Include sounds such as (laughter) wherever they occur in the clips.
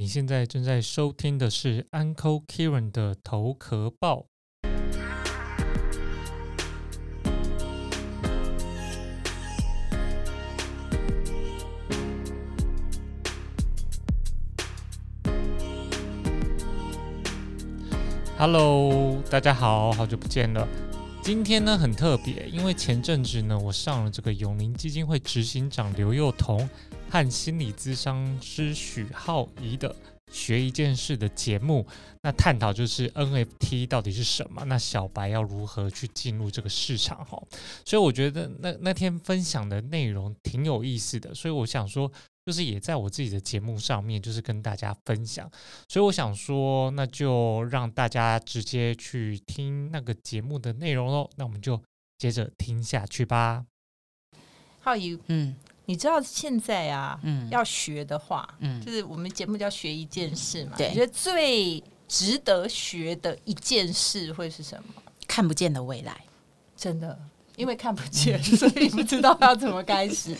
你现在正在收听的是 Uncle Kieran 的头壳报。Hello，大家好，好久不见了。今天呢很特别，因为前阵子呢，我上了这个永宁基金会执行长刘幼彤和心理咨商师许浩怡的学一件事的节目，那探讨就是 NFT 到底是什么，那小白要如何去进入这个市场哈。所以我觉得那那天分享的内容挺有意思的，所以我想说。就是也在我自己的节目上面，就是跟大家分享，所以我想说，那就让大家直接去听那个节目的内容喽。那我们就接着听下去吧。浩宇，嗯，你知道现在啊，嗯，要学的话，嗯，就是我们节目叫学一件事嘛。对你觉得最值得学的一件事会是什么？看不见的未来，真的。因为看不见，(laughs) 所以不知道要怎么开始。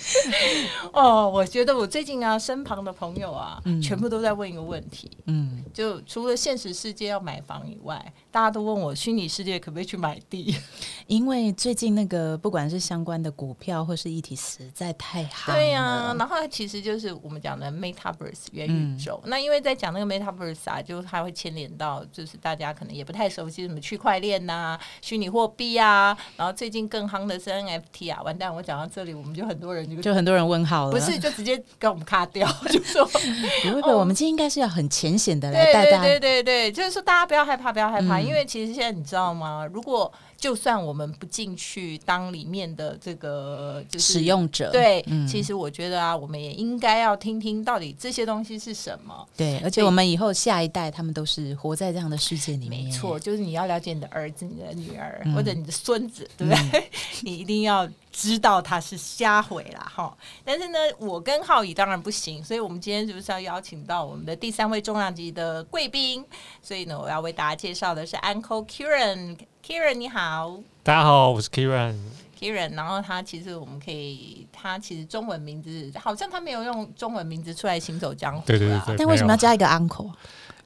(laughs) 哦，我觉得我最近啊，身旁的朋友啊，全部都在问一个问题。嗯，就除了现实世界要买房以外，大家都问我虚拟世界可不可以去买地？(laughs) 因为最近那个不管是相关的股票或是议题实在太好。对呀，然后其实就是我们讲的 Metaverse 元宇宙。那因为在讲那个 Metaverse 啊，就它会牵连到，就是大家可能也不太熟悉什么区块链呐、虚拟货币啊，然后最近更。行的是 NFT 啊，完蛋！我讲到这里，我们就很多人就就很多人问号了，不是就直接给我们卡掉，(laughs) 就说 (laughs) 不会不会，我们今天应该是要很浅显的来带大家，对对对，就是说大家不要害怕，不要害怕，因为其实现在你知道吗？如果就算我们不进去当里面的这个使用者，对，其实我觉得啊，我们也应该要听听到底这些东西是什么。对，而且我们以后下一代他们都是活在这样的世界里面。没错，就是你要了解你的儿子、你的女儿或者你的孙子，对不对？(laughs) 你一定要知道他是瞎毁了哈。但是呢，我跟浩宇当然不行，所以我们今天就是要邀请到我们的第三位重量级的贵宾。所以呢，我要为大家介绍的是 Uncle Kieran。Kieran 你好，大家好，我是 Kieran。Kieran，然后他其实我们可以，他其实中文名字好像他没有用中文名字出来行走江湖，对对对。但为什么要加一个 Uncle？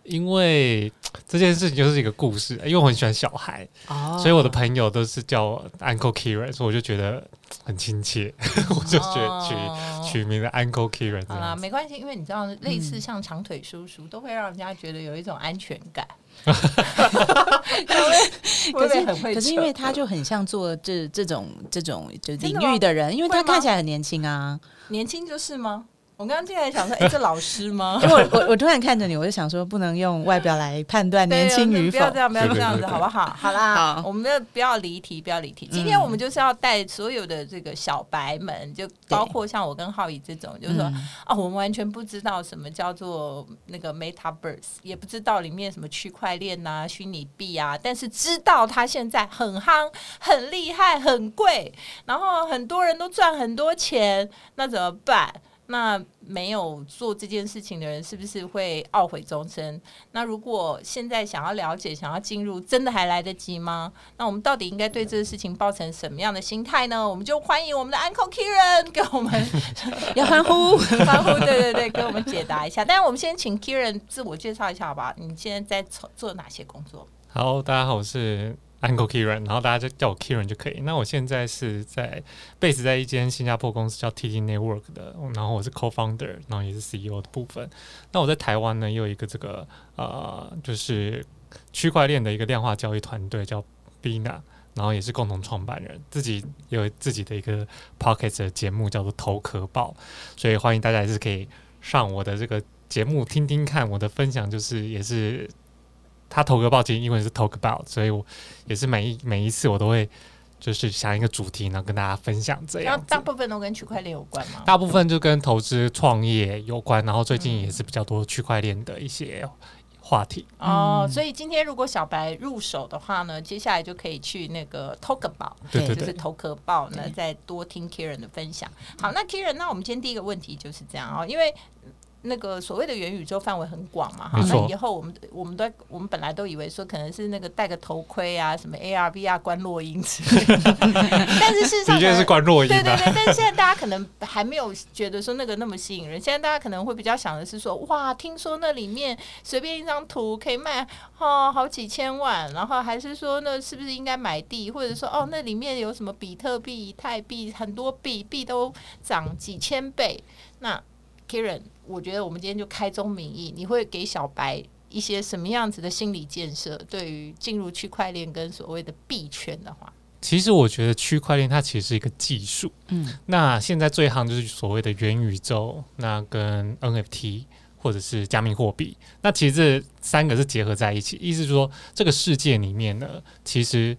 因为这件事情就是一个故事，因为我很喜欢小孩，所以我的朋友都是叫 Uncle Kieran，所以我就觉得很亲切，(laughs) 我就觉得取取名的 Uncle Kieran。好啦，没关系，因为你知道，类似像长腿叔叔，都会让人家觉得有一种安全感。(laughs) 可是，可是，因为他就很像做这这种这种就领域的人，因为他看起来很年轻啊，年轻就是吗？我刚刚进来想说，(laughs) 哎，这老师吗？因为我我我突然看着你，我就想说，不能用外表来判断年轻与否。不要这样，不要这样子，好不好？好啦，我们不要离题，不要离题。今天我们就是要带所有的这个小白们，就包括像我跟浩宇这种，就是说啊，我们完全不知道什么叫做那个 Metaverse，也不知道里面什么区块链呐、虚拟币啊，但是知道它现在很夯、很厉害、很贵，然后很多人都赚很多钱，那怎么办？那没有做这件事情的人，是不是会懊悔终生？那如果现在想要了解、想要进入，真的还来得及吗？那我们到底应该对这个事情抱成什么样的心态呢？我们就欢迎我们的 Uncle Kieran 给我们 (laughs) 要欢呼欢呼，对对对，给我们解答一下。但是我们先请 Kieran 自我介绍一下，好吧？你现在在做做哪些工作？好，大家好，我是。Uncle Kieran，然后大家就叫我 Kieran 就可以。那我现在是在 base 在一间新加坡公司叫 TT Network 的，然后我是 co-founder，然后也是 CEO 的部分。那我在台湾呢，也有一个这个呃，就是区块链的一个量化交易团队叫 Bina，然后也是共同创办人，自己有自己的一个 Pocket 的节目叫做头壳报，所以欢迎大家还是可以上我的这个节目听听看我的分享，就是也是。他投个报其实英文是 talk about，所以我也是每一每一次我都会就是想一个主题，然后跟大家分享这样。大部分都跟区块链有关吗？大部分就跟投资创业有关，然后最近也是比较多区块链的一些话题。哦，所以今天如果小白入手的话呢，接下来就可以去那个 talk about，对对就是投壳报呢，再多听 Kieran 的分享。好，那 Kieran，那我们今天第一个问题就是这样哦，因为。那个所谓的元宇宙范围很广嘛，哈，那以后我们我们都我们本来都以为说可能是那个戴个头盔啊，什么 AR VR 关落音之类的，(laughs) 但是事实上的确是关落音，对对对，但是现在大家可能还没有觉得说那个那么吸引人，现在大家可能会比较想的是说，哇，听说那里面随便一张图可以卖哦好几千万，然后还是说那是不是应该买地，或者说哦那里面有什么比特币、以太币，很多币币都涨几千倍，那。Karen，我觉得我们今天就开宗明义，你会给小白一些什么样子的心理建设？对于进入区块链跟所谓的币圈的话，其实我觉得区块链它其实是一个技术。嗯，那现在最行就是所谓的元宇宙，那跟 NFT 或者是加密货币，那其实这三个是结合在一起，意思就是说这个世界里面呢，其实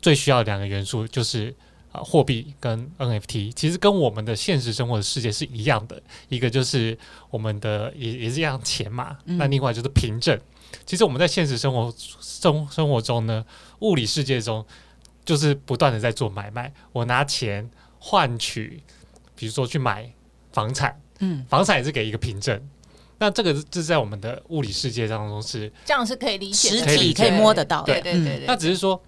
最需要两个元素就是。啊，货币跟 NFT 其实跟我们的现实生活的世界是一样的，一个就是我们的也也是一样钱嘛，那另外就是凭证。其实我们在现实生活生生活中呢，物理世界中就是不断的在做买卖，我拿钱换取，比如说去买房产，嗯，房产也是给一个凭证。那这个是在我们的物理世界当中是这样是可以理解，实体可以摸得到，对对对。那只是说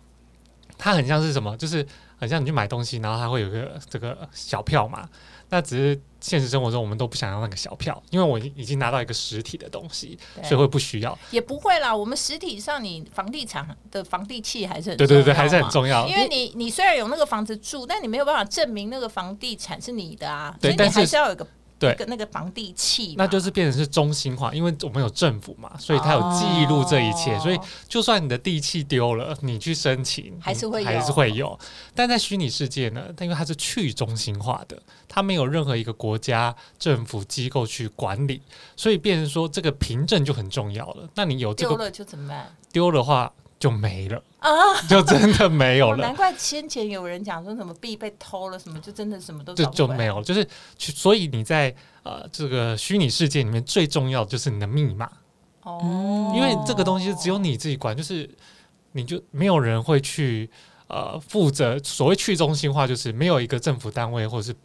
它很像是什么，就是。很像你去买东西，然后它会有个这个小票嘛？那只是现实生活中我们都不想要那个小票，因为我已经拿到一个实体的东西，所以会不需要。也不会啦，我们实体上你房地产的房地契还是很对对对，还是很重要。因为你你虽然有那个房子住，但你没有办法证明那个房地产是你的啊，所以你还是要有个。对，跟那个房地契，那就是变成是中心化，因为我们有政府嘛，所以它有记录这一切，所以就算你的地契丢了，你去申请还是会还是会有。但在虚拟世界呢，它因为它是去中心化的，它没有任何一个国家政府机构去管理，所以变成说这个凭证就很重要了。那你有这个丢了就怎么办？丢的话。就没了啊，就真的没有了。难怪先前有人讲说什么币被偷了，什么就真的什么都就就没有了。就是，所以你在呃这个虚拟世界里面最重要的就是你的密码哦，因为这个东西只有你自己管，就是你就没有人会去呃负责。所谓去中心化，就是没有一个政府单位或者是。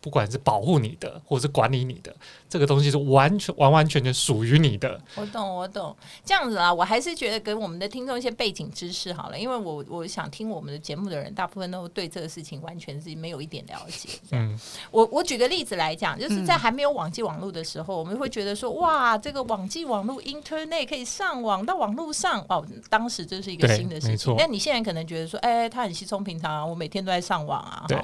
不管是保护你的，或者是管理你的，这个东西是完全完完全全属于你的。我懂，我懂，这样子啊，我还是觉得给我们的听众一些背景知识好了，因为我我想听我们的节目的人，大部分都对这个事情完全是没有一点了解。嗯，我我举个例子来讲，就是在还没有网际网络的时候，我们会觉得说，哇，这个网际网络 Internet 可以上网到网络上哦，当时这是一个新的事情。那你现在可能觉得说，哎，它很稀松平常啊，我每天都在上网啊。对。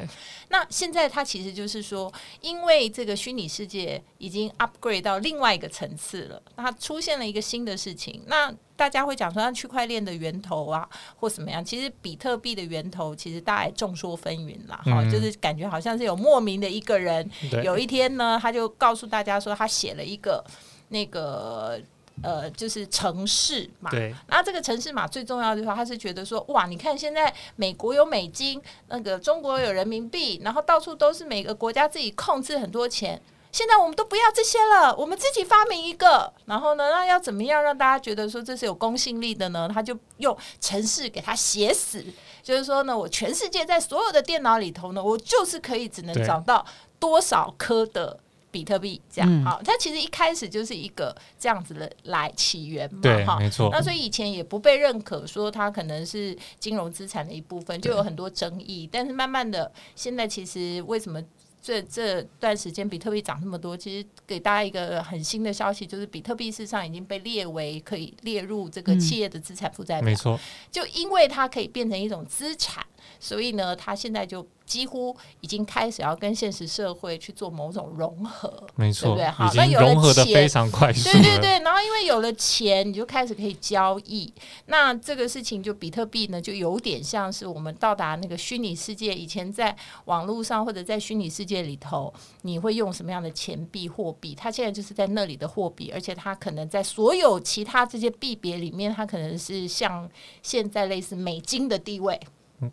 那现在它其实就是说，因为这个虚拟世界已经 upgrade 到另外一个层次了，它出现了一个新的事情。那大家会讲说，像区块链的源头啊，或怎么样？其实比特币的源头，其实大家众说纷纭啦。哈，就是感觉好像是有莫名的一个人，有一天呢，他就告诉大家说，他写了一个那个。呃，就是城市嘛，对。然后这个城市嘛最重要的话，他是觉得说，哇，你看现在美国有美金，那个中国有人民币，然后到处都是每个国家自己控制很多钱。现在我们都不要这些了，我们自己发明一个。然后呢，那要怎么样让大家觉得说这是有公信力的呢？他就用城市给他写死，就是说呢，我全世界在所有的电脑里头呢，我就是可以只能找到多少颗的。比特币这样好，它其实一开始就是一个这样子的来起源嘛，哈，没错。那所以以前也不被认可，说它可能是金融资产的一部分，就有很多争议。但是慢慢的，现在其实为什么这这段时间比特币涨那么多？其实给大家一个很新的消息，就是比特币事实上已经被列为可以列入这个企业的资产负债表，没错。就因为它可以变成一种资产，所以呢，它现在就。几乎已经开始要跟现实社会去做某种融合，没错，对不对？有融合的非常快速，对对对。然后因为有了钱，你就开始可以交易。那这个事情就比特币呢，就有点像是我们到达那个虚拟世界。以前在网络上或者在虚拟世界里头，你会用什么样的钱币货币？它现在就是在那里的货币，而且它可能在所有其他这些币别里面，它可能是像现在类似美金的地位。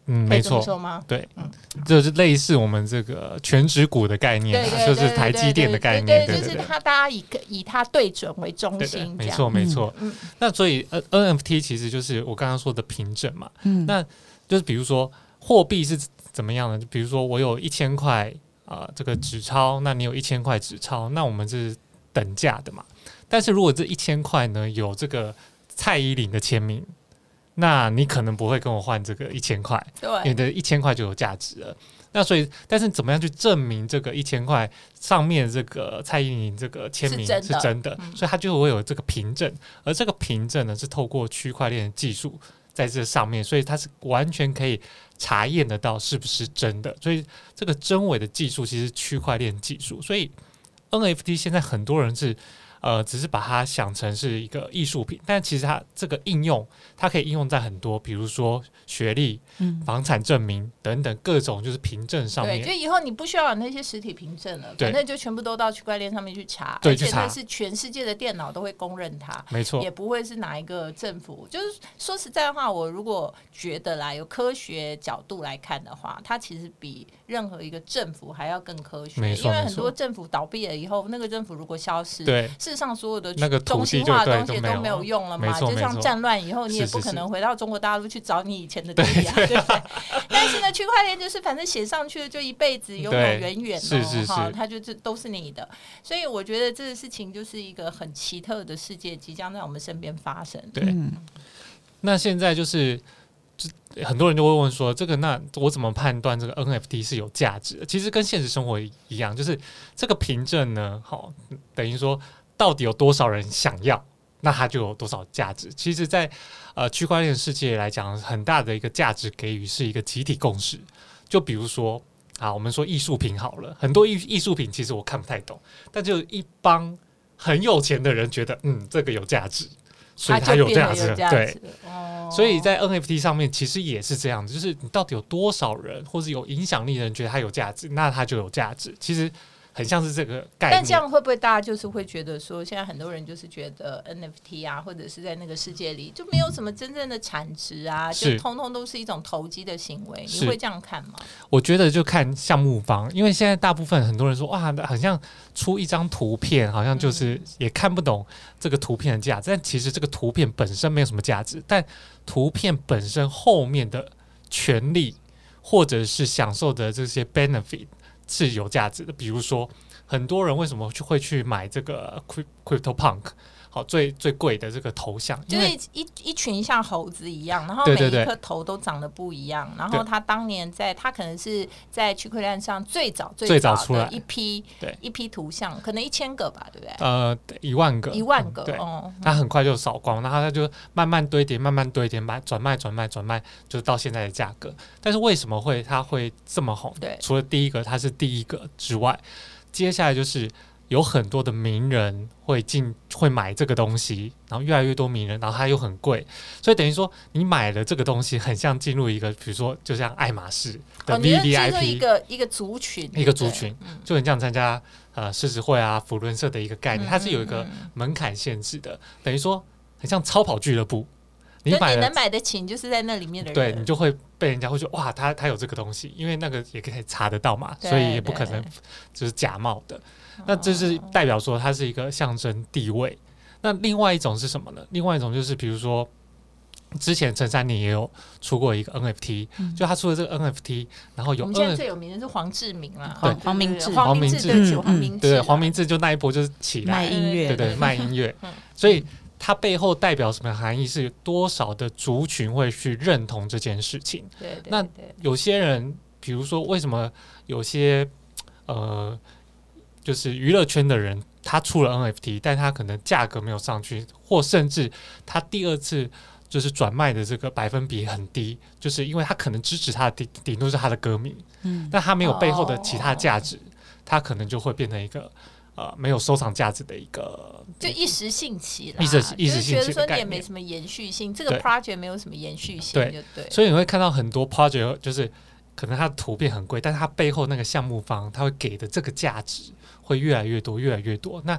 嗯，没错，对，就是类似我们这个全职股的概念，就是台积电的概念，对，就是它，大家以以它对准为中心，没错，没错。那所以 N NFT 其实就是我刚刚说的凭证嘛，嗯，那就是比如说货币是怎么样的？就比如说我有一千块啊，这个纸钞，那你有一千块纸钞，那我们是等价的嘛。但是如果这一千块呢有这个蔡依林的签名，那你可能不会跟我换这个一千块，对你的一千块就有价值了。那所以，但是怎么样去证明这个一千块上面这个蔡依林这个签名是真的？所以它就会有这个凭证，而这个凭证呢是透过区块链技术在这上面，所以它是完全可以查验得到是不是真的。所以这个真伪的技术其实区块链技术，所以 NFT 现在很多人是。呃，只是把它想成是一个艺术品，但其实它这个应用，它可以应用在很多，比如说学历、房产证明等等各种就是凭证上面。对，就以后你不需要有那些实体凭证了，反正就全部都到区块链上面去查，而且那是全世界的电脑都会公认它，没错，也不会是哪一个政府。就是说实在话，我如果觉得啦，有科学角度来看的话，它其实比任何一个政府还要更科学，因为很多政府倒闭了以后，那个政府如果消失，对。世上所有的那个中心化的东西都没有用了嘛？就像战乱以后，你也不可能回到中国大陆去找你以前的地啊，对 (laughs) 不对？但是呢，区块链就是反正写上去了就一辈子永永远远的哈，它就是都是你的。所以我觉得这个事情就是一个很奇特的世界即将在我们身边发生。对，那现在就是。很多人就会问说：“这个那我怎么判断这个 NFT 是有价值？”其实跟现实生活一样，就是这个凭证呢，好等于说到底有多少人想要，那它就有多少价值。其实，在呃区块链世界来讲，很大的一个价值给予是一个集体共识。就比如说啊，我们说艺术品好了，很多艺艺术品其实我看不太懂，但就一帮很有钱的人觉得，嗯，这个有价值。所以它有价值，对，所以在 NFT 上面其实也是这样子，就是你到底有多少人或者有影响力的人觉得它有价值，那它就有价值。其实。很像是这个概念，但这样会不会大家就是会觉得说，现在很多人就是觉得 NFT 啊，或者是在那个世界里就没有什么真正的产值啊，就通通都是一种投机的行为，你会这样看吗？我觉得就看项目方，因为现在大部分很多人说哇，好像出一张图片，好像就是也看不懂这个图片的价值，但其实这个图片本身没有什么价值，但图片本身后面的权利或者是享受的这些 benefit。是有价值的，比如说，很多人为什么去会去买这个 Crypto Punk？好，最最贵的这个头像，就是一一群像猴子一样，然后每一颗头都长得不一样。然后他当年在，他可能是在区块链上最早最早出来一批，对一批图像，可能一千个吧，对不对？呃，一万个，一万个，哦。他很快就扫光，然后他就慢慢堆叠，慢慢堆叠，卖转卖转卖转卖，就是到现在的价格。但是为什么会他会这么红？对，除了第一个他是第一个之外，接下来就是。有很多的名人会进会买这个东西，然后越来越多名人，然后它又很贵，所以等于说你买了这个东西，很像进入一个，比如说就像爱马仕的 V V I P 一个一个族群，一个族群，就很像参加呃狮子会啊、福伦社的一个概念，它是有一个门槛限制的，等于说很像超跑俱乐部，你买能买得起，就是在那里面的人，对你就会被人家会说哇，他他有这个东西，因为那个也可以查得到嘛，所以也不可能就是假冒的。那这是代表说它是一个象征地位。那另外一种是什么呢？另外一种就是比如说，之前陈三年也有出过一个 NFT，就他出了这个 NFT，然后有我们现在最有名的是黄志明啊，对，黄明志，黄明志，黄明志，对，黄明志就那一波就是起来卖音乐，对对，卖音乐。(laughs) 所以它背后代表什么含义？是多少的族群会去认同这件事情？对，那有些人，比如说为什么有些呃。就是娱乐圈的人，他出了 NFT，但他可能价格没有上去，或甚至他第二次就是转卖的这个百分比很低，就是因为他可能支持他的顶顶多是他的歌迷，嗯，但他没有背后的其他价值，他可能就会变成一个呃没有收藏价值的一个，就一时兴起，一时一时兴起，觉得说你也没什么延续性，这个 project 没有什么延续性，对对，所以你会看到很多 project 就是可能它的图片很贵，但是它背后那个项目方他会给的这个价值。会越来越多，越来越多。那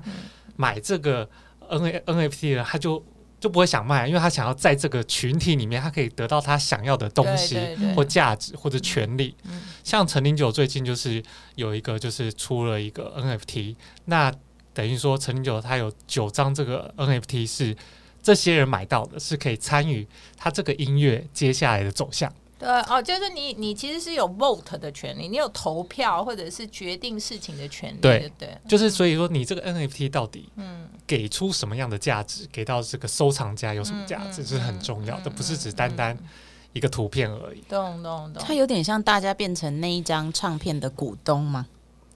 买这个 N A N F T 的，他就就不会想卖，因为他想要在这个群体里面，他可以得到他想要的东西或价值或者权利。像陈林九最近就是有一个，就是出了一个 N F T，那等于说陈林九他有九张这个 N F T 是这些人买到的，是可以参与他这个音乐接下来的走向。对哦，就是你你其实是有 vote 的权利，你有投票或者是决定事情的权利。对对，就是所以说你这个 NFT 到底嗯给出什么样的价值，给到这个收藏家有什么价值，这是很重要的，不是只单单一个图片而已。懂懂懂。它有点像大家变成那一张唱片的股东吗？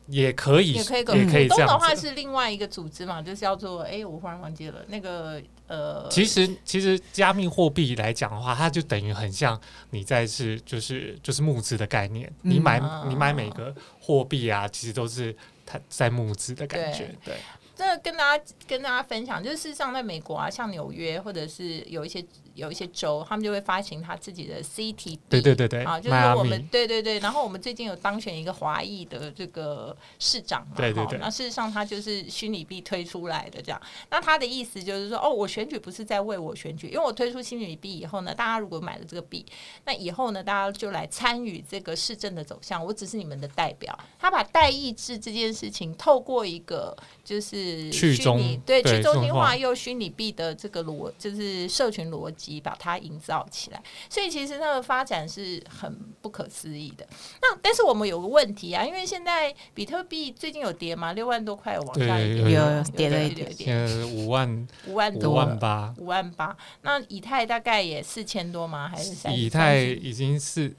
也可以，也可以。股东的话是另外一个组织嘛，就是叫做哎，我忽然忘记了那个呃。其实其实加密货币来讲的话，它就等于很像你在是就是就是募资的概念。你买你买每个货币啊，其实都是它在募资的感觉。对。这跟大家跟大家分享，就是事实上在美国啊，像纽约或者是有一些。有一些州，他们就会发行他自己的 CT，对对对对，啊，就是我们对对对，然后我们最近有当选一个华裔的这个市长嘛，对对对，那事实上他就是虚拟币推出来的这样，那他的意思就是说，哦，我选举不是在为我选举，因为我推出虚拟币以后呢，大家如果买了这个币，那以后呢，大家就来参与这个市政的走向，我只是你们的代表，他把代议制这件事情透过一个就是虚拟对去中心化。又虚拟币的这个逻，就是社群逻辑。把它营造起来，所以其实那个发展是很不可思议的。那但是我们有个问题啊，因为现在比特币最近有跌吗，六万多块往下跌，有跌了一点点，五万五万多，五万八，五万八。那以太大概也四千多吗？还是以太已经是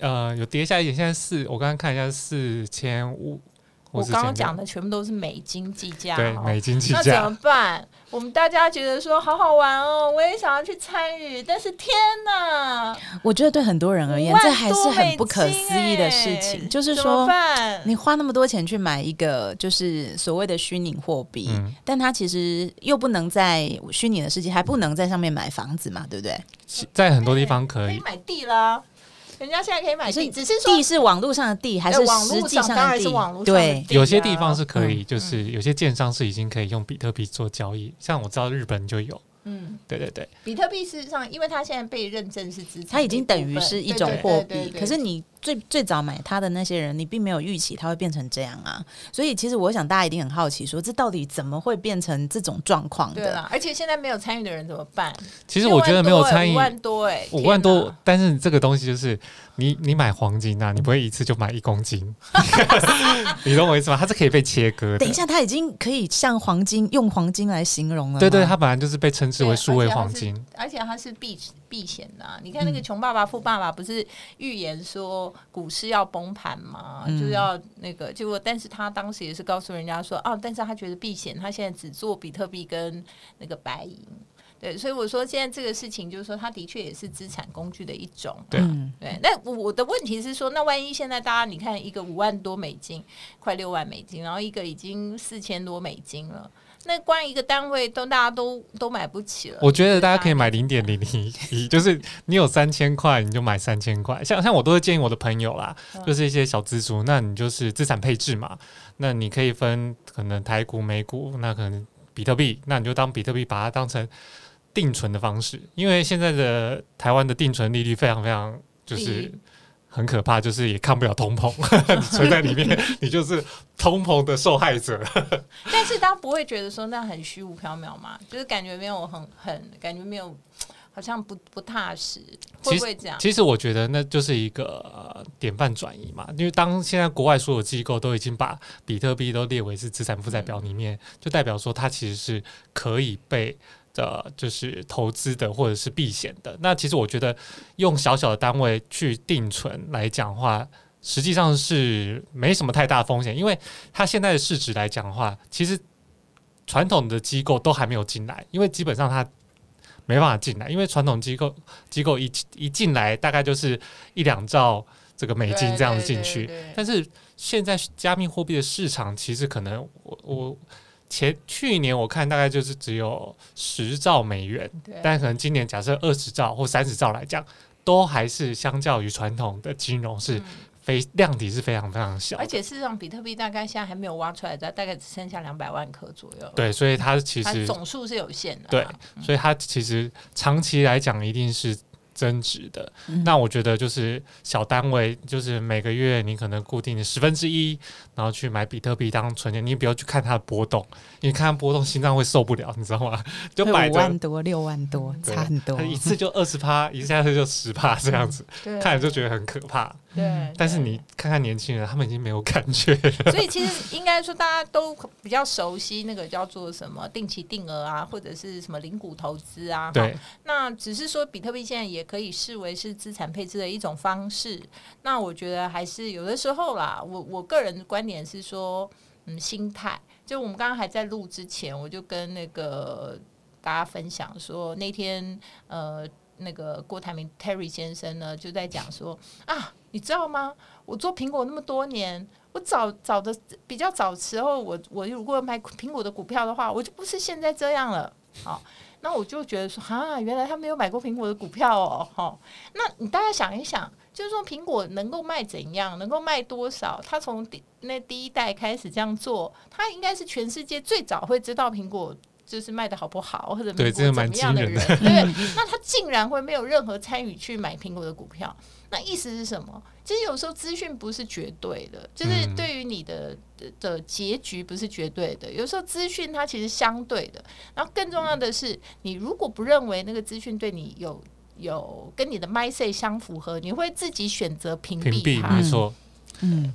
呃有跌下一点，现在四，我刚刚看一下是四千五。我刚刚讲的全部都是美金计价，对，美金计价，那怎么办？我们大家觉得说好好玩哦，我也想要去参与，但是天哪！我觉得对很多人而言，这还是很不可思议的事情。就是说，你花那么多钱去买一个就是所谓的虚拟货币，但它其实又不能在虚拟的世界，还不能在上面买房子嘛，对不对？在很多地方可以买地啦。人家现在可以买地，只是说地是网络上的地，还是实际上的地？对，有些地方是可以，就是有些建商是已经可以用比特币做交易，像我知道日本就有。嗯，对对对，比特币事实上，因为它现在被认证是资产，它已经等于是一种货币。可是你最最早买它的那些人，你并没有预期它会变成这样啊。所以其实我想大家一定很好奇，说这到底怎么会变成这种状况的？对啊，而且现在没有参与的人怎么办？其实我觉得没有参与五万多哎，五万多，但是这个东西就是你你买黄金啊，你不会一次就买一公斤，(laughs) 你懂我意思吗？它是可以被切割的。等一下，它已经可以像黄金用黄金来形容了。对对，它本来就是被称之。为数位黄金，而且它是避避险的。你看那个穷爸爸富爸爸不是预言说股市要崩盘吗？就是要那个结果，但是他当时也是告诉人家说，啊，但是他觉得避险，他现在只做比特币跟那个白银。对，所以我说现在这个事情就是说，它的确也是资产工具的一种。对对，那我的问题是说，那万一现在大家你看一个五万多美金，快六万美金，然后一个已经四千多美金了。那关一个单位都大家都都买不起了。我觉得大家可以买零点零零一，就是你有三千块，你就买三千块。像像我都会建议我的朋友啦，就是一些小资族，那你就是资产配置嘛。那你可以分可能台股、美股，那可能比特币，那你就当比特币把它当成定存的方式，因为现在的台湾的定存利率非常非常就是。很可怕，就是也看不了通膨，(laughs) 你存在里面，(laughs) 你就是通膨的受害者。(laughs) 但是大家不会觉得说那很虚无缥缈吗？就是感觉没有很很感觉没有，好像不不踏实，会不会这样？其实我觉得那就是一个典范转移嘛，因为当现在国外所有机构都已经把比特币都列为是资产负债表里面，就代表说它其实是可以被。的就是投资的或者是避险的，那其实我觉得用小小的单位去定存来讲话，实际上是没什么太大风险，因为它现在的市值来讲的话，其实传统的机构都还没有进来，因为基本上它没办法进来，因为传统机构机构一一进来大概就是一两兆这个美金这样子进去，但是现在加密货币的市场其实可能我我。前去年我看大概就是只有十兆美元，但可能今年假设二十兆或三十兆来讲，都还是相较于传统的金融是非量体是非常非常小。而且事实上，比特币大概现在还没有挖出来，大概只剩下两百万颗左右。对，所以它其实总数是有限的。对，所以它其实长期来讲一定是增值的。那我觉得就是小单位，就是每个月你可能固定的十分之一，然后去买比特币当存钱，你不要去看它的波动，你看它波动心脏会受不了，你知道吗？(laughs) 就百万多、六万多，差很多，一次就二十趴，一下子就十趴这样子，看着就觉得很可怕。对，但是你看看年轻人，他们已经没有感觉了。(laughs) 所以其实应该说，大家都比较熟悉那个叫做什么定期定额啊，或者是什么零股投资啊。对。那只是说，比特币现在也可以视为是资产配置的一种方式。那我觉得还是有的时候啦，我我个人的观点是说，嗯，心态。就我们刚刚还在录之前，我就跟那个大家分享说，那天呃。那个郭台铭 Terry 先生呢，就在讲说啊，你知道吗？我做苹果那么多年，我早早的比较早时候，我我如果买苹果的股票的话，我就不是现在这样了。好，那我就觉得说啊，原来他没有买过苹果的股票哦。好，那你大家想一想，就是说苹果能够卖怎样，能够卖多少？他从第那第一代开始这样做，他应该是全世界最早会知道苹果。就是卖的好不好，或者苹果怎么样的人，对，那他竟然会没有任何参与去买苹果的股票，那意思是什么？其实有时候资讯不是绝对的，就是对于你的的结局不是绝对的。有时候资讯它其实相对的，然后更重要的是，你如果不认为那个资讯对你有有跟你的 my say 相符合，你会自己选择屏蔽它。没错。嗯，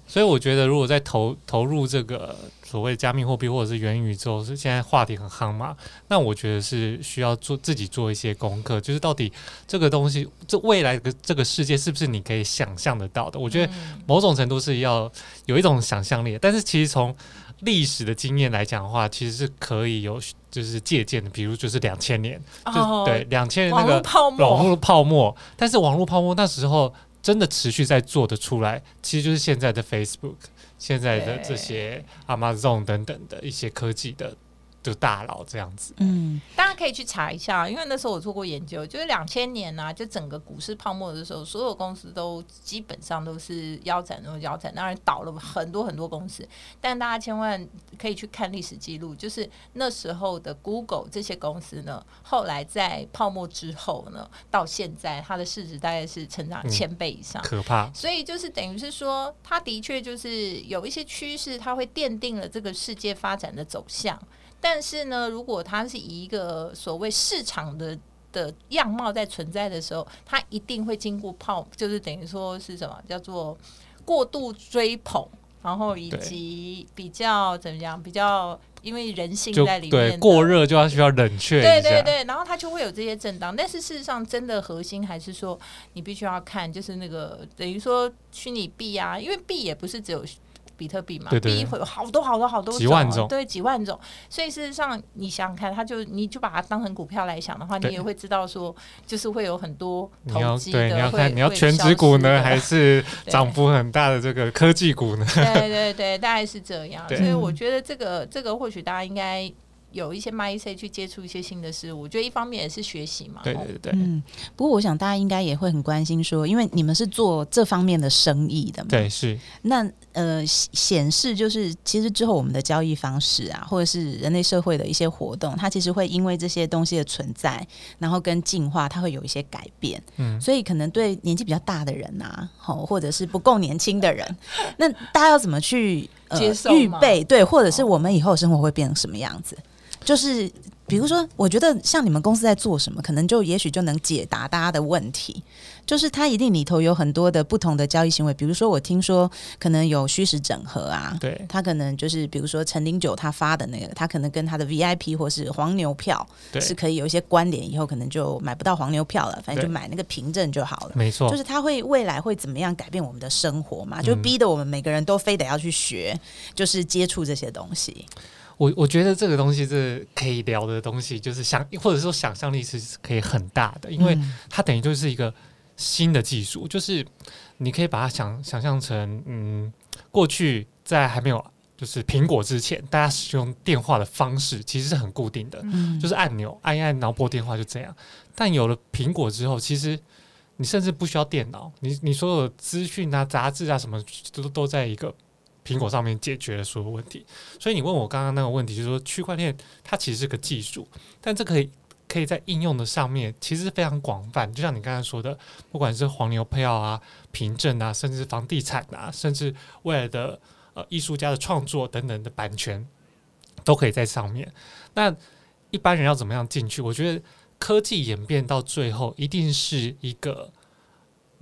所以我觉得，如果在投投入这个所谓加密货币或者是元宇宙，是现在话题很夯嘛？那我觉得是需要做自己做一些功课，就是到底这个东西，这未来的这个世界是不是你可以想象得到的？我觉得某种程度是要有一种想象力，但是其实从历史的经验来讲的话，其实是可以有就是借鉴的，比如就是两千年，就对两千年那个网络泡沫，但是网络泡沫那时候。真的持续在做的出来，其实就是现在的 Facebook，现在的这些 Amazon 等等的一些科技的。就大佬这样子，嗯，大家可以去查一下，因为那时候我做过研究，就是两千年呐，就整个股市泡沫的时候，所有公司都基本上都是腰斩，然后腰斩，当然倒了很多很多公司，但大家千万可以去看历史记录，就是那时候的 Google 这些公司呢，后来在泡沫之后呢，到现在它的市值大概是成长千倍以上，可怕。所以就是等于是说，它的确就是有一些趋势，它会奠定了这个世界发展的走向。但是呢，如果它是以一个所谓市场的的样貌在存在的时候，它一定会经过泡，就是等于说是什么叫做过度追捧，然后以及比较怎么样，比较因为人性在里面，过热就要需要冷却，对对对，然后它就会有这些震荡。但是事实上，真的核心还是说，你必须要看，就是那个等于说虚拟币啊，因为币也不是只有。比特币嘛，币会有好多好多好多种，对，几万种。所以事实上，你想想看，它就你就把它当成股票来想的话，你也会知道说，就是会有很多投机的。你要看，你要全职股呢，还是涨幅很大的这个科技股呢？对对对，大概是这样。所以我觉得这个这个或许大家应该。有一些 m y C 去接触一些新的事物，我觉得一方面也是学习嘛。对对对。嗯，不过我想大家应该也会很关心，说因为你们是做这方面的生意的嘛。对，是。那呃，显示就是其实之后我们的交易方式啊，或者是人类社会的一些活动，它其实会因为这些东西的存在，然后跟进化，它会有一些改变。嗯。所以可能对年纪比较大的人啊，好，或者是不够年轻的人，那大家要怎么去接受、预备？对，或者是我们以后生活会变成什么样子？就是比如说，我觉得像你们公司在做什么，可能就也许就能解答大家的问题。就是它一定里头有很多的不同的交易行为，比如说我听说可能有虚实整合啊，对，他可能就是比如说陈林九他发的那个，他可能跟他的 VIP 或是黄牛票是可以有一些关联，以后可能就买不到黄牛票了，反正就买那个凭证就好了。没错，就是他会未来会怎么样改变我们的生活嘛？就逼得我们每个人都非得要去学，就是接触这些东西。我我觉得这个东西是可以聊的东西，就是想或者说想象力是可以很大的，因为它等于就是一个新的技术，就是你可以把它想想象成，嗯，过去在还没有就是苹果之前，大家使用电话的方式其实是很固定的，就是按钮按一按，然后拨电话就这样。但有了苹果之后，其实你甚至不需要电脑，你你所有资讯啊、杂志啊什么都都在一个。苹果上面解决了所有问题，所以你问我刚刚那个问题，就是说区块链它其实是个技术，但这可以可以在应用的上面其实是非常广泛。就像你刚才说的，不管是黄牛票啊、凭证啊，甚至房地产啊，甚至未来的呃艺术家的创作等等的版权，都可以在上面。那一般人要怎么样进去？我觉得科技演变到最后，一定是一个。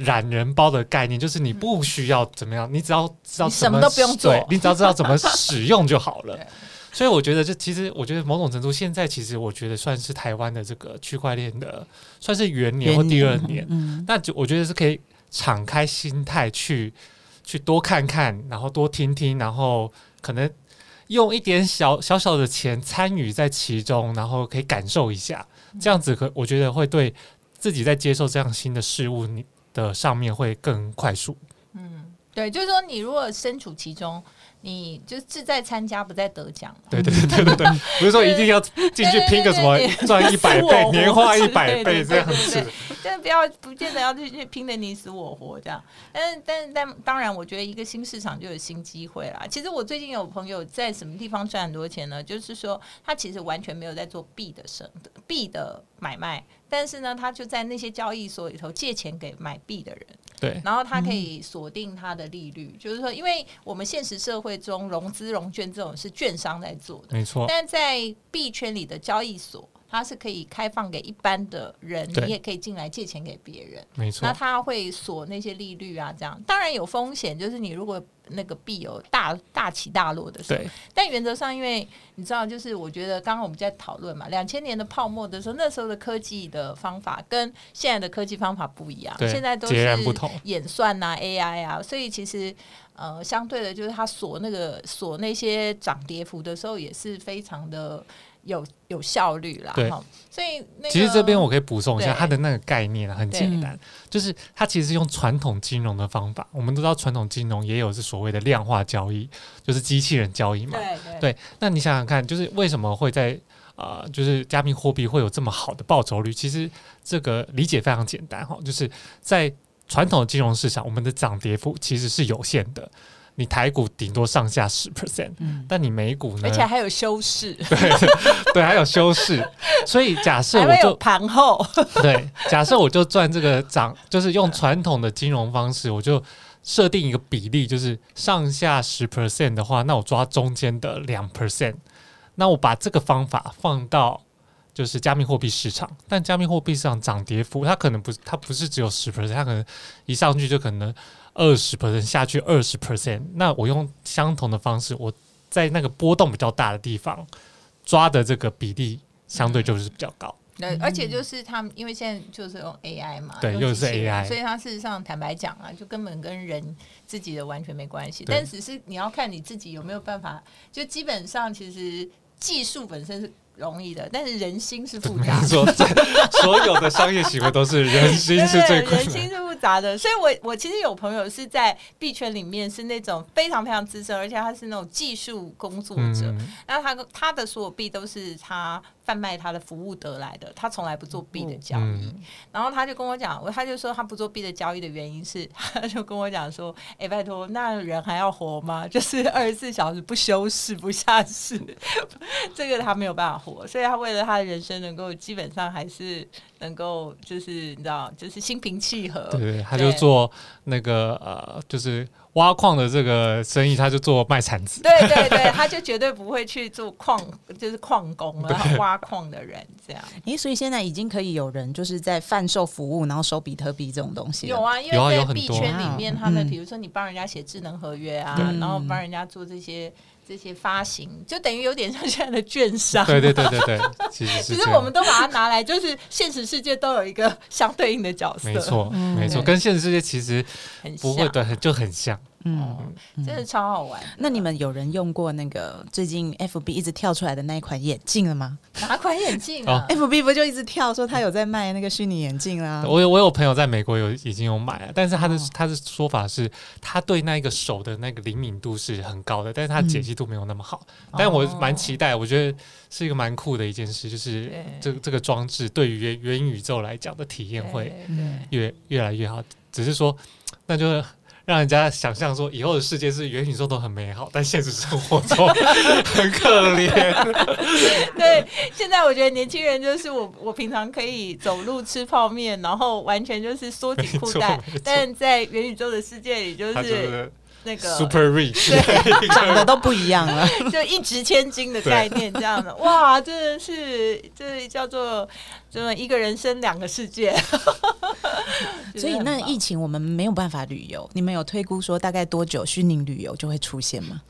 懒人包的概念就是你不需要怎么样，你只要知道什么都不用做，你只要知道怎么使用就好了。(laughs) 所以我觉得，这其实我觉得某种程度，现在其实我觉得算是台湾的这个区块链的算是元年或第二年。那就我觉得是可以敞开心态去去多看看，然后多听听，然后可能用一点小小小的钱参与在其中，然后可以感受一下，这样子可我觉得会对自己在接受这样新的事物，你。的上面会更快速。嗯，对，就是说你如果身处其中。你就志在参加，不在得奖。对对对对对，(laughs) 不是说一定要进去拼个什么赚一百倍、年化一百倍 (laughs) 这样子。但不要不见得要去拼的你死我活这样。但是但是但当然，我觉得一个新市场就有新机会啦。其实我最近有朋友在什么地方赚很多钱呢？就是说他其实完全没有在做币的生币的买卖，但是呢，他就在那些交易所里头借钱给买币的人。对，然后他可以锁定他的利率，就是说，因为我们现实社会中融资融券这种是券商在做的，没错。但在币圈里的交易所，它是可以开放给一般的人，你也可以进来借钱给别人，没错。那它会锁那些利率啊，这样当然有风险，就是你如果。那个币有大大起大落的时候，但原则上，因为你知道，就是我觉得刚刚我们在讨论嘛，两千年的泡沫的时候，那时候的科技的方法跟现在的科技方法不一样，现在都是演算呐、AI 啊，所以其实呃，相对的，就是它锁那个锁那些涨跌幅的时候，也是非常的。有有效率啦，对，所以其实这边我可以补充一下，它的那个概念很简单，就是它其实用传统金融的方法。我们都知道传统金融也有是所谓的量化交易，就是机器人交易嘛。对，那你想想看，就是为什么会在啊，就是加密货币会有这么好的报酬率？其实这个理解非常简单哈，就是在传统的金融市场，我们的涨跌幅其实是有限的。你台股顶多上下十 percent，但你美股呢？而且还有修饰，(laughs) 对 (laughs) 对，还有修饰。所以假设我就盘后，(laughs) 对，假设我就赚这个涨，就是用传统的金融方式，我就设定一个比例，就是上下十 percent 的话，那我抓中间的两 percent。那我把这个方法放到就是加密货币市场，但加密货币市场涨跌幅，它可能不是，它不是只有十 percent，它可能一上去就可能。二十 percent 下去二十 percent，那我用相同的方式，我在那个波动比较大的地方抓的这个比例相对就是比较高。对，而且就是他们，因为现在就是用 AI 嘛，对，又是 AI，所以它事实上坦白讲啊，就根本跟人自己的完全没关系。但只是你要看你自己有没有办法，就基本上其实技术本身是。容易的，但是人心是复杂。说 (laughs) 所有的商业行为都是人心是最人心是复杂的。所以，我我其实有朋友是在币圈里面是那种非常非常资深，而且他是那种技术工作者。那他他的所有币都是他。贩卖他的服务得来的，他从来不做币的交易。然后他就跟我讲，他就说他不做币的交易的原因是，(laughs) 他就跟我讲说：“哎，拜托，那人还要活吗？(laughs) 就是二十四小时不休息不下市，(laughs) 这个他没有办法活。所以他为了他的人生能够基本上还是能够，就是你知道，就是心平气和。对，他就做那个呃，就是。挖矿的这个生意，他就做卖铲子。对对对，他就绝对不会去做矿，就是矿工，然后挖矿的人这样。诶，所以现在已经可以有人就是在贩售服务，然后收比特币这种东西。有啊，因为在币圈里面，他们比如说你帮人家写智能合约啊，然后帮人家做这些。这些发行就等于有点像现在的券商，对对对对对，其实其实 (laughs) 我们都把它拿来，就是现实世界都有一个相对应的角色，没错没错，跟现实世界其实不会对，就很像。嗯，真的超好玩。那你们有人用过那个最近 FB 一直跳出来的那一款眼镜了吗？哪款眼镜啊？FB 不就一直跳说他有在卖那个虚拟眼镜啦？我有我有朋友在美国有已经有买了，但是他的他的说法是，他对那个手的那个灵敏度是很高的，但是他解析度没有那么好。但我蛮期待，我觉得是一个蛮酷的一件事，就是这这个装置对于元元宇宙来讲的体验会越越来越好。只是说，那就。让人家想象说以后的世界是元宇宙都很美好，但现实生活中很可怜。对，现在我觉得年轻人就是我，我平常可以走路吃泡面，然后完全就是缩紧裤带，但在元宇宙的世界里就是。那个 super rich，(laughs) 长得都不一样了，(laughs) 就一掷千金的概念，这样的。(laughs) 哇，真的是这叫做这么一个人生两个世界。所以那疫情我们没有办法旅游，你们有推估说大概多久虚拟旅游就会出现吗？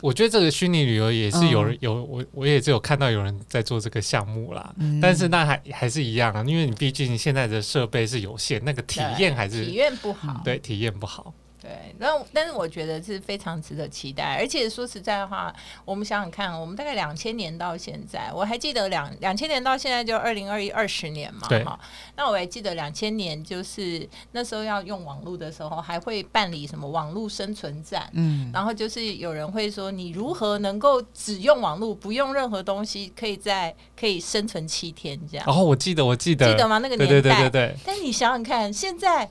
我觉得这个虚拟旅游也是有人有我我也只有看到有人在做这个项目啦，但是那还还是一样啊，因为你毕竟现在的设备是有限，那个体验还是体验不好，对，体验不好。对，那但是我觉得是非常值得期待，而且说实在的话，我们想想看，我们大概两千年到现在，我还记得两两千年到现在就二零二一二十年嘛，哈。那我还记得两千年就是那时候要用网络的时候，还会办理什么网络生存战，嗯，然后就是有人会说你如何能够只用网络不用任何东西，可以在可以生存七天这样。哦，我记得，我记得，记得吗？那个年代，对对对对。但你想想看，现在。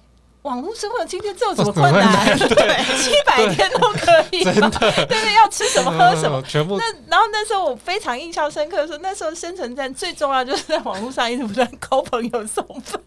网络生活今天这有什么困难？(laughs) 对，七百天都可以，真的。对对，要吃什么喝什么，全部。那然后那时候我非常印象深刻，说那时候生存战最重要就是在网络上一直不断 (laughs) 抠朋友送饭。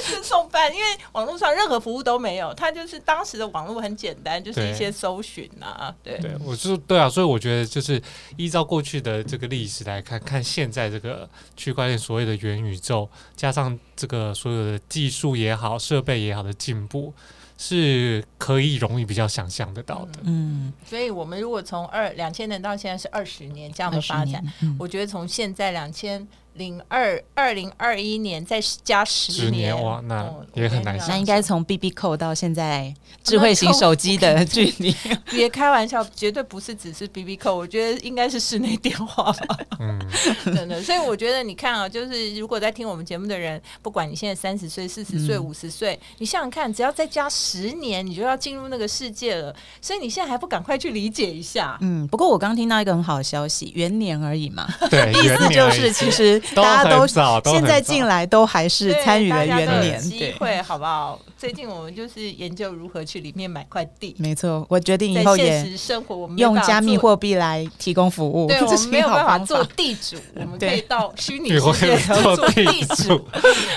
是送饭，因为网络上任何服务都没有，它就是当时的网络很简单，就是一些搜寻啊，对。对，我是对啊，所以我觉得就是依照过去的这个历史来看，看现在这个区块链所谓的元宇宙，加上这个所有的技术也好、设备也好的进步，是可以容易比较想象得到的。嗯，所以我们如果从二两千年到现在是二十年这样的发展，我觉得从现在两千。零二二零二一年再加十年哇，那也很难。那应该从 B B 扣到现在智慧型手机的距离，(laughs) 别开玩笑，绝对不是只是 B B 扣，我觉得应该是室内电话吧。嗯，(laughs) 真的。所以我觉得你看啊，就是如果在听我们节目的人，不管你现在三十岁、四十岁、五十岁，你想想看，只要再加十年，你就要进入那个世界了。所以你现在还不赶快去理解一下？嗯，不过我刚听到一个很好的消息，元年而已嘛。对，(laughs) 意思就是其实。(laughs) 大家都现在进来都还是参与了元年机会，好不好？最近我们就是研究如何去里面买块地。没错，我决定以后也生活我们用加密货币来提供服务。对，(laughs) 我们没有办法做地主，我们可以到 (laughs) 虚拟世界做地主。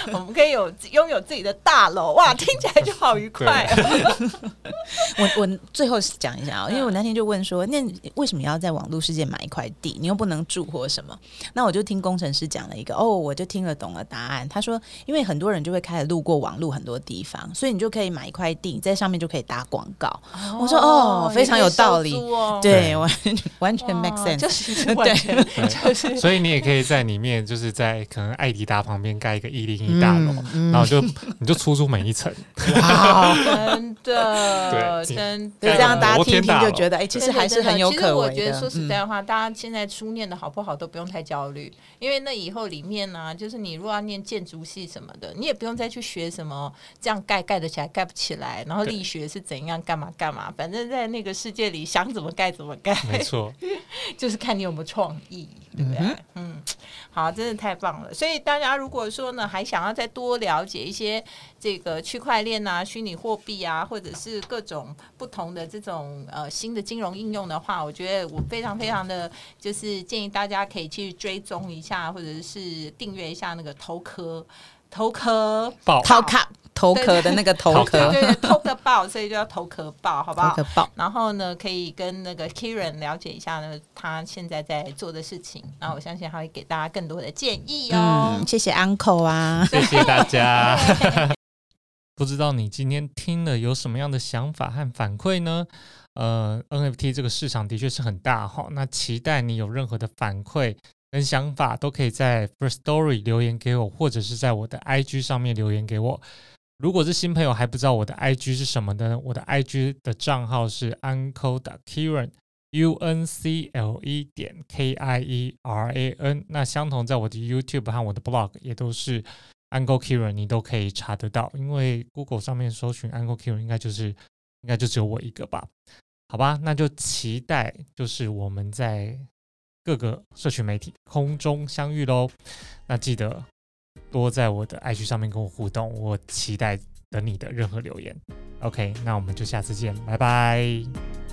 我们可以有拥有自己的大楼，哇，听起来就好愉快。我我最后讲一下啊，因为我那天就问说，那为什么要在网络世界买一块地？你又不能住或什么？那我就听工程师讲。了一个哦，我就听得懂了答案。他说，因为很多人就会开始路过网路很多地方，所以你就可以买一块地，在上面就可以打广告。我说哦，非常有道理，对，完完全 make sense，就是 (laughs) 对，就是。所以你也可以在里面，就是在可能艾迪达旁边盖一个一零一大楼，然后就你就出租每一层。(laughs) 真的，对，真的，这样大家听听就觉得，哎，其实还是很有可为我觉得说实在话，大家现在初念的好不好都不用太焦虑，因为那以后里面呢，就是你如果要念建筑系什么的，你也不用再去学什么这样盖盖得起来盖不起来，然后力学是怎样干嘛干嘛，反正在那个世界里想怎么盖怎么盖，没错，(laughs) 就是看你有没有创意，对不对？嗯，好，真的太棒了。所以大家如果说呢，还想要再多了解一些这个区块链啊、虚拟货币啊，或者是各种不同的这种呃新的金融应用的话，我觉得我非常非常的就是建议大家可以去追踪一下，或者是。是订阅一下那个头壳，头壳爆，头卡头壳的那个头壳，(laughs) 对对，头壳爆，所以就叫头壳爆，好不好？头壳爆。然后呢，可以跟那个 Kieran 了解一下呢，他现在在做的事情。然后我相信他会给大家更多的建议哦。谢谢 Uncle 啊，谢谢大家。(laughs) 不知道你今天听了有什么样的想法和反馈呢？呃，NFT 这个市场的确是很大哈，那期待你有任何的反馈。跟想法都可以在 First Story 留言给我，或者是在我的 IG 上面留言给我。如果是新朋友还不知道我的 IG 是什么的呢，我的 IG 的账号是 Uncle 的 Kieran，U N C L E 点 K I E R A N。那相同在我的 YouTube 和我的 Blog 也都是 Uncle Kieran，你都可以查得到。因为 Google 上面搜寻 Uncle Kieran，应该就是应该就只有我一个吧？好吧，那就期待就是我们在。各个社群媒体空中相遇喽，那记得多在我的 IG 上面跟我互动，我期待等你的任何留言。OK，那我们就下次见，拜拜。